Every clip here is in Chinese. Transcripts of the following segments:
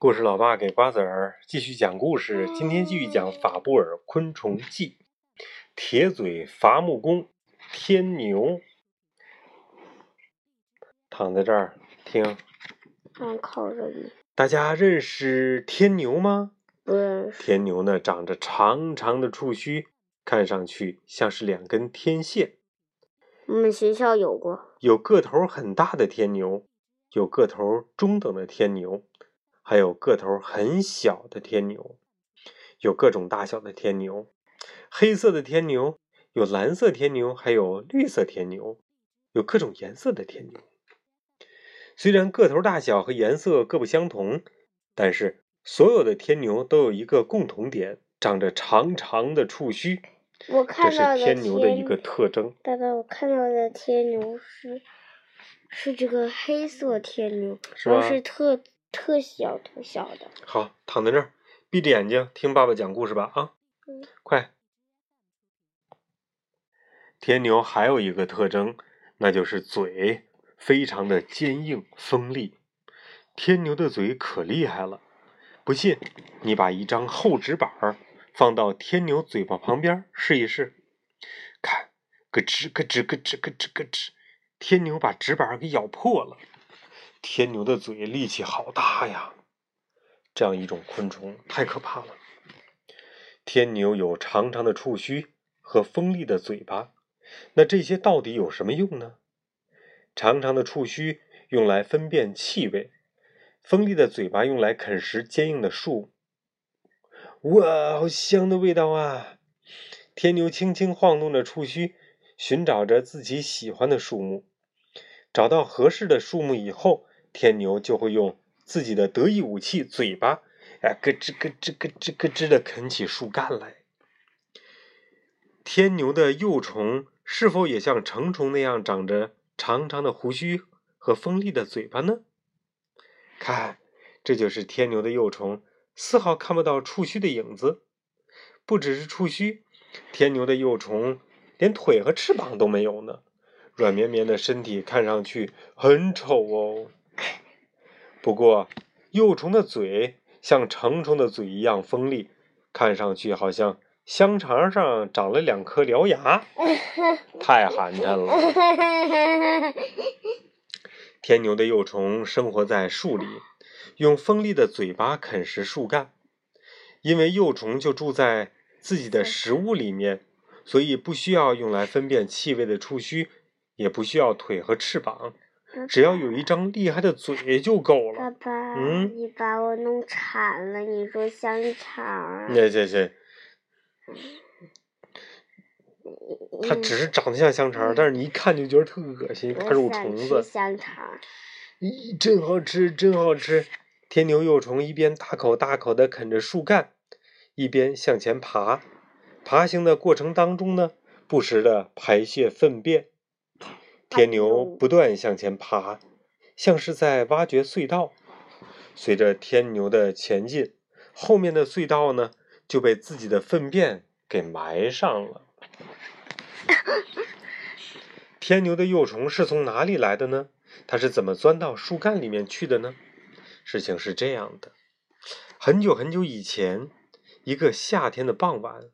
故事老爸给瓜子儿继续讲故事，今天继续讲《法布尔昆虫记》。铁嘴伐木工天牛躺在这儿听。嗯，靠着你。大家认识天牛吗？不认识。天牛呢，长着长长的触须，看上去像是两根天线。我们学校有过。有个头很大的天牛，有个头中等的天牛，还有个头很小的天牛，有各种大小的天牛。黑色的天牛，有蓝色天牛，还有绿色天牛，有各种颜色的天牛。虽然个头大小和颜色各不相同，但是所有的天牛都有一个共同点，长着长长的触须。我看到的天牛的一个特征。爸爸，我看到的天牛是是这个黑色天牛，是是特特小特小的。好，躺在这儿，闭着眼睛听爸爸讲故事吧啊！嗯，快。天牛还有一个特征，那就是嘴。非常的坚硬锋利，天牛的嘴可厉害了。不信，你把一张厚纸板放到天牛嘴巴旁边试一试，看，咯吱咯吱咯吱咯吱咯吱，天牛把纸板给咬破了。天牛的嘴力气好大呀！这样一种昆虫太可怕了。天牛有长长的触须和锋利的嘴巴，那这些到底有什么用呢？长长的触须用来分辨气味，锋利的嘴巴用来啃食坚硬的树。哇，好香的味道啊！天牛轻轻晃动着触须，寻找着自己喜欢的树木。找到合适的树木以后，天牛就会用自己的得意武器——嘴巴，哎，咯吱咯吱咯吱咯吱的啃起树干来。天牛的幼虫是否也像成虫那样长着？长长的胡须和锋利的嘴巴呢？看，这就是天牛的幼虫，丝毫看不到触须的影子。不只是触须，天牛的幼虫连腿和翅膀都没有呢。软绵绵的身体看上去很丑哦。不过，幼虫的嘴像成虫的嘴一样锋利，看上去好像……香肠上长了两颗獠牙，太寒碜了。天牛的幼虫生活在树里，用锋利的嘴巴啃食树干。因为幼虫就住在自己的食物里面，所以不需要用来分辨气味的触须，也不需要腿和翅膀，只要有一张厉害的嘴就够了。爸爸，嗯，你把我弄馋了。你说香肠？那这这。它只是长得像香肠，但是你一看就觉得特恶心，怕肉虫子。香肠。咦，真好吃，真好吃！天牛幼虫一边大口大口的啃着树干，一边向前爬。爬行的过程当中呢，不时的排泄粪便。天牛不断向前爬，像是在挖掘隧道。随着天牛的前进，后面的隧道呢？就被自己的粪便给埋上了。天牛的幼虫是从哪里来的呢？它是怎么钻到树干里面去的呢？事情是这样的：很久很久以前，一个夏天的傍晚，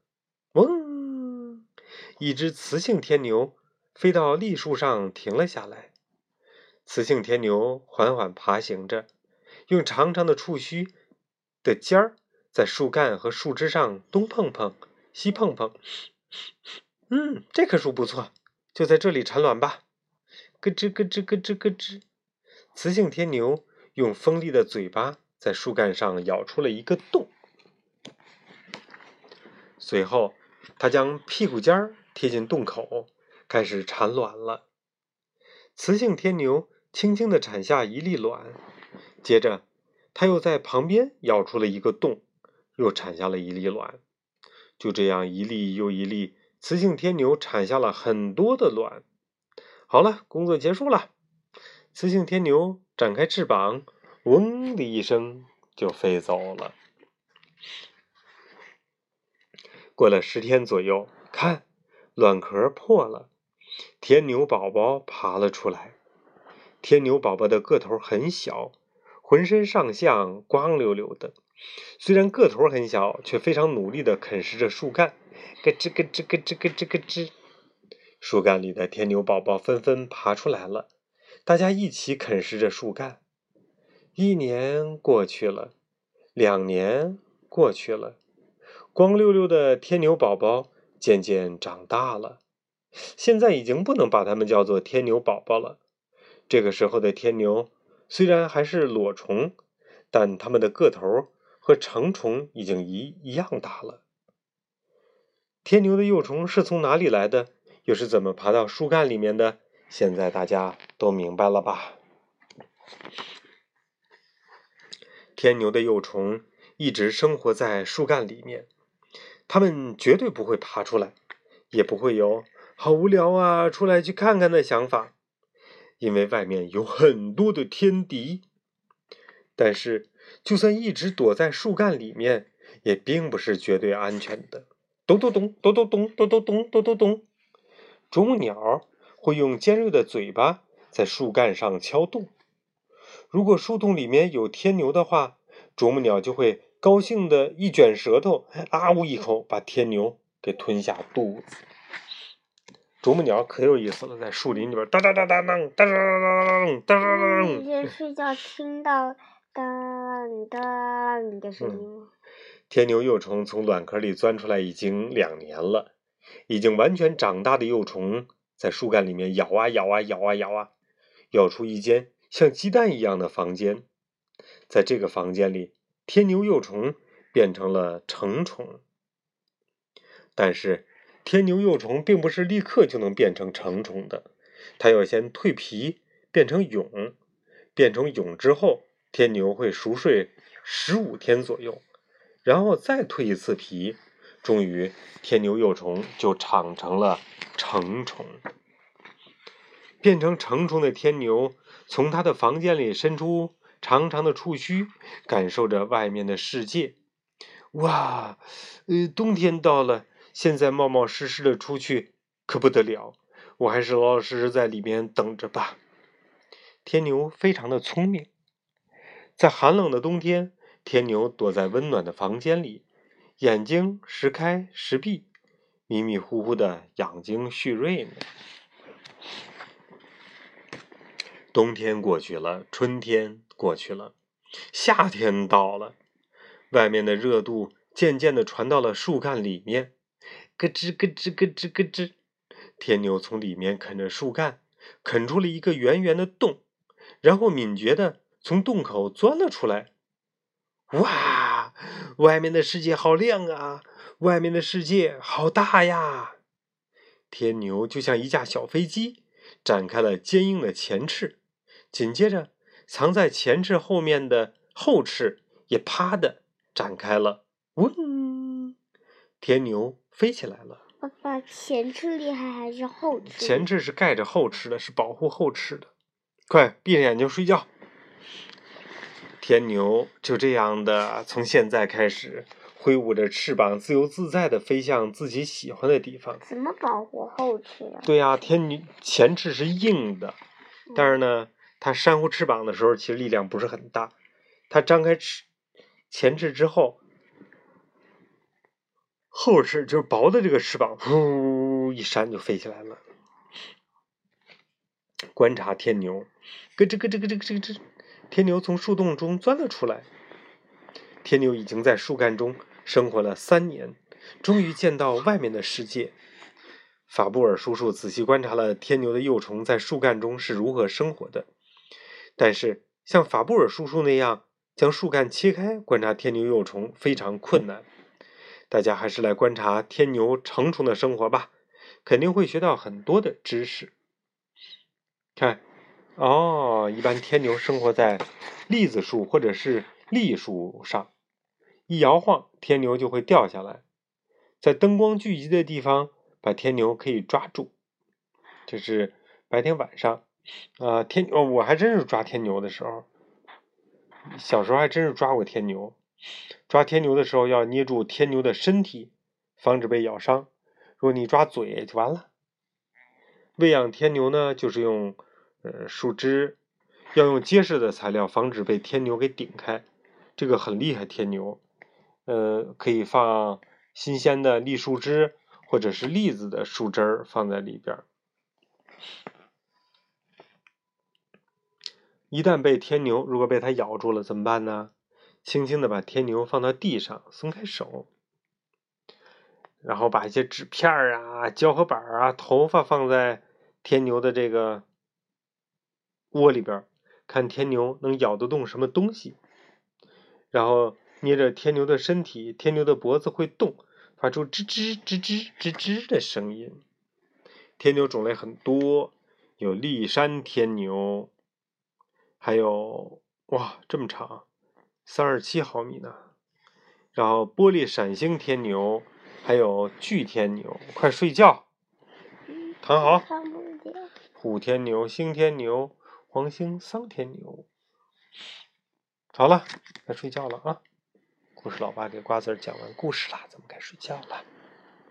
嗡，一只雌性天牛飞到栗树上停了下来。雌性天牛缓缓爬行着，用长长的触须的尖儿。在树干和树枝上东碰碰，西碰碰。嗯，这棵树不错，就在这里产卵吧。咯吱咯吱咯吱咯吱，雌性天牛用锋利的嘴巴在树干上咬出了一个洞。随后，它将屁股尖儿贴进洞口，开始产卵了。雌性天牛轻轻地产下一粒卵，接着，它又在旁边咬出了一个洞。又产下了一粒卵，就这样一粒又一粒，雌性天牛产下了很多的卵。好了，工作结束了，雌性天牛展开翅膀，嗡的一声就飞走了。过了十天左右，看，卵壳破了，天牛宝宝爬了出来。天牛宝宝的个头很小，浑身上下光溜溜的。虽然个头很小，却非常努力地啃食着树干，咯吱咯吱咯吱咯吱咯吱。树干里的天牛宝宝纷纷爬出来了，大家一起啃食着树干。一年过去了，两年过去了，光溜溜的天牛宝宝渐渐长大了。现在已经不能把它们叫做天牛宝宝了。这个时候的天牛虽然还是裸虫，但它们的个头。和成虫已经一一样大了。天牛的幼虫是从哪里来的？又是怎么爬到树干里面的？现在大家都明白了吧？天牛的幼虫一直生活在树干里面，它们绝对不会爬出来，也不会有“好无聊啊，出来去看看”的想法，因为外面有很多的天敌。但是。就算一直躲在树干里面，也并不是绝对安全的。咚咚咚咚咚咚咚咚咚咚咚，啄木鸟会用尖锐的嘴巴在树干上敲洞。如果树洞里面有天牛的话，啄木鸟就会高兴的一卷舌头，啊呜一口把天牛给吞下肚子。啄木鸟可有意思了，在树林里边哒哒哒哒噔当当当当噔当当当噔。你在睡觉听到噔噔的声音吗？天牛幼虫从卵壳里钻出来已经两年了，已经完全长大的幼虫在树干里面咬啊咬啊咬啊咬啊，咬出一间像鸡蛋一样的房间。在这个房间里，天牛幼虫变成了成虫。但是天牛幼虫并不是立刻就能变成成虫的，它要先蜕皮变成蛹，变成蛹之后。天牛会熟睡十五天左右，然后再蜕一次皮，终于天牛幼虫就长成了成虫。变成成虫的天牛从它的房间里伸出长长的触须，感受着外面的世界。哇，呃，冬天到了，现在冒冒失失的出去可不得了，我还是老老实实在里面等着吧。天牛非常的聪明。在寒冷的冬天，天牛躲在温暖的房间里，眼睛时开时闭，迷迷糊糊的养精蓄锐呢。冬天过去了，春天过去了，夏天到了，外面的热度渐渐的传到了树干里面，咯吱咯吱咯吱咯吱，天牛从里面啃着树干，啃出了一个圆圆的洞，然后敏捷的。从洞口钻了出来，哇！外面的世界好亮啊！外面的世界好大呀！天牛就像一架小飞机，展开了坚硬的前翅，紧接着，藏在前翅后面的后翅也啪的展开了，天牛飞起来了。爸爸，前翅厉害还是后翅？前翅是盖着后翅的，是保护后翅的。快闭上眼睛睡觉。天牛就这样的从现在开始挥舞着翅膀，自由自在的飞向自己喜欢的地方。怎么保护后翅啊？对呀，天牛前翅是硬的，但是呢，它扇呼翅膀的时候其实力量不是很大。它张开翅前翅之后，后翅就是薄的这个翅膀，呼一扇就飞起来了。观察天牛，咯吱咯吱咯吱咯吱。天牛从树洞中钻了出来。天牛已经在树干中生活了三年，终于见到外面的世界。法布尔叔叔仔细观察了天牛的幼虫在树干中是如何生活的，但是像法布尔叔叔那样将树干切开观察天牛幼虫非常困难。大家还是来观察天牛成虫的生活吧，肯定会学到很多的知识。看。哦，一般天牛生活在栗子树或者是栗树上，一摇晃，天牛就会掉下来。在灯光聚集的地方，把天牛可以抓住。这是白天晚上，啊，天哦，我还真是抓天牛的时候，小时候还真是抓过天牛。抓天牛的时候要捏住天牛的身体，防止被咬伤。如果你抓嘴就完了。喂养天牛呢，就是用。呃，树枝要用结实的材料，防止被天牛给顶开。这个很厉害，天牛，呃，可以放新鲜的栗树枝或者是栗子的树枝儿放在里边。一旦被天牛，如果被它咬住了怎么办呢？轻轻的把天牛放到地上，松开手，然后把一些纸片儿啊、胶合板啊、头发放在天牛的这个窝里边，看天牛能咬得动什么东西。然后捏着天牛的身体，天牛的脖子会动，发出吱吱吱吱吱吱的声音。天牛种类很多，有立山天牛。还有哇，这么长，三十七毫米呢。然后玻璃闪星天牛，还有巨天牛，快睡觉，躺好。虎天牛、星天牛、黄星桑天牛。好了，该睡觉了啊！故事老爸给瓜子讲完故事了，咱们该睡觉了。